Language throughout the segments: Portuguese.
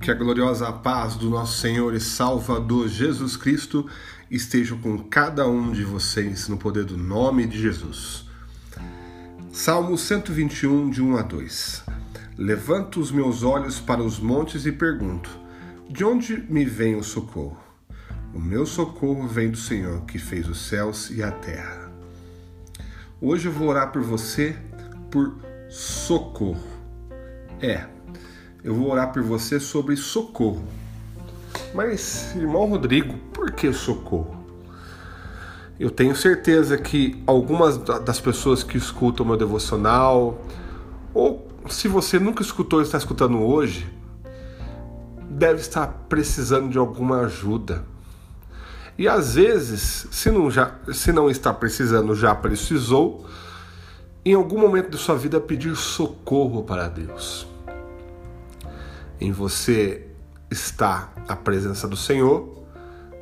Que a gloriosa paz do nosso Senhor e Salvador Jesus Cristo esteja com cada um de vocês no poder do nome de Jesus. Salmo 121, de 1 a 2. Levanto os meus olhos para os montes e pergunto: De onde me vem o socorro? O meu socorro vem do Senhor que fez os céus e a terra. Hoje eu vou orar por você por socorro. É, eu vou orar por você sobre socorro. Mas, irmão Rodrigo, por que socorro? Eu tenho certeza que algumas das pessoas que escutam meu devocional, ou se você nunca escutou e está escutando hoje, deve estar precisando de alguma ajuda. E às vezes, se não, já, se não está precisando, já precisou, em algum momento de sua vida pedir socorro para Deus em você está a presença do Senhor,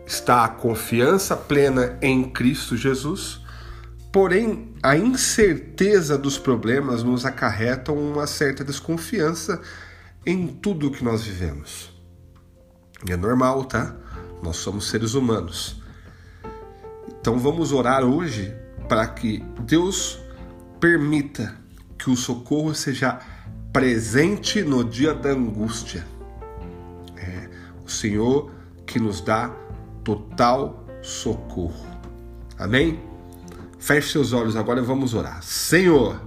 está a confiança plena em Cristo Jesus, porém a incerteza dos problemas nos acarreta uma certa desconfiança em tudo que nós vivemos. E é normal, tá? Nós somos seres humanos. Então vamos orar hoje para que Deus permita que o socorro seja presente no dia da angústia. É o Senhor que nos dá total socorro. Amém? Feche seus olhos agora e vamos orar. Senhor,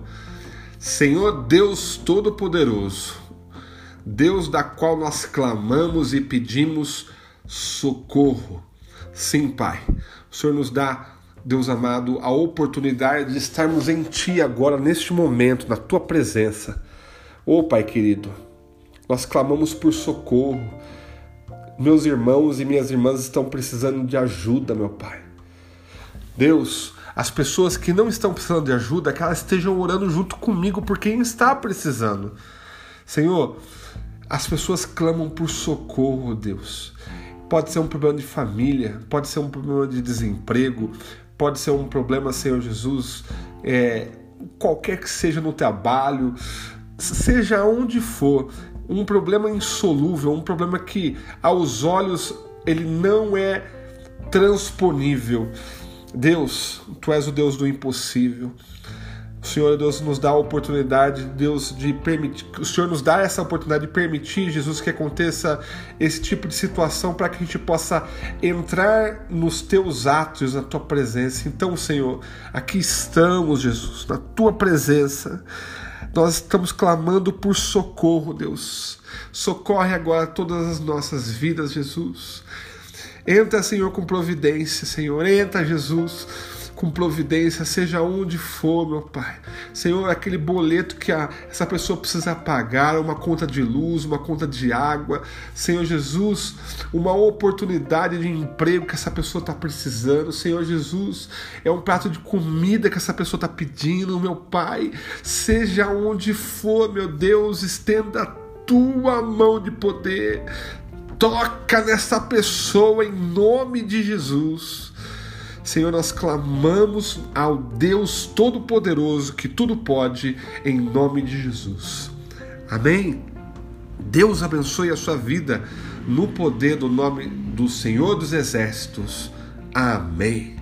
Senhor Deus Todo-Poderoso, Deus da qual nós clamamos e pedimos socorro. Sim, Pai, o Senhor nos dá, Deus amado, a oportunidade de estarmos em Ti agora, neste momento, na Tua presença Ô oh, Pai querido, nós clamamos por socorro. Meus irmãos e minhas irmãs estão precisando de ajuda, meu Pai. Deus, as pessoas que não estão precisando de ajuda, que elas estejam orando junto comigo por quem está precisando. Senhor, as pessoas clamam por socorro, Deus. Pode ser um problema de família, pode ser um problema de desemprego, pode ser um problema, Senhor Jesus, é, qualquer que seja no trabalho, seja onde for, um problema insolúvel, um problema que aos olhos ele não é transponível. Deus, tu és o Deus do impossível. O Senhor Deus nos dá a oportunidade, Deus, de permitir, o Senhor nos dá essa oportunidade de permitir, Jesus, que aconteça esse tipo de situação para que a gente possa entrar nos teus atos, na tua presença. Então, Senhor, aqui estamos, Jesus, na tua presença. Nós estamos clamando por socorro, Deus. Socorre agora todas as nossas vidas, Jesus. Entra, Senhor, com providência, Senhor. Entra, Jesus com providência, seja onde for, meu Pai. Senhor, aquele boleto que a, essa pessoa precisa pagar, uma conta de luz, uma conta de água. Senhor Jesus, uma oportunidade de emprego que essa pessoa está precisando. Senhor Jesus, é um prato de comida que essa pessoa está pedindo, meu Pai. Seja onde for, meu Deus, estenda a tua mão de poder. Toca nessa pessoa em nome de Jesus. Senhor, nós clamamos ao Deus Todo-Poderoso que tudo pode, em nome de Jesus. Amém? Deus abençoe a sua vida no poder do nome do Senhor dos Exércitos. Amém.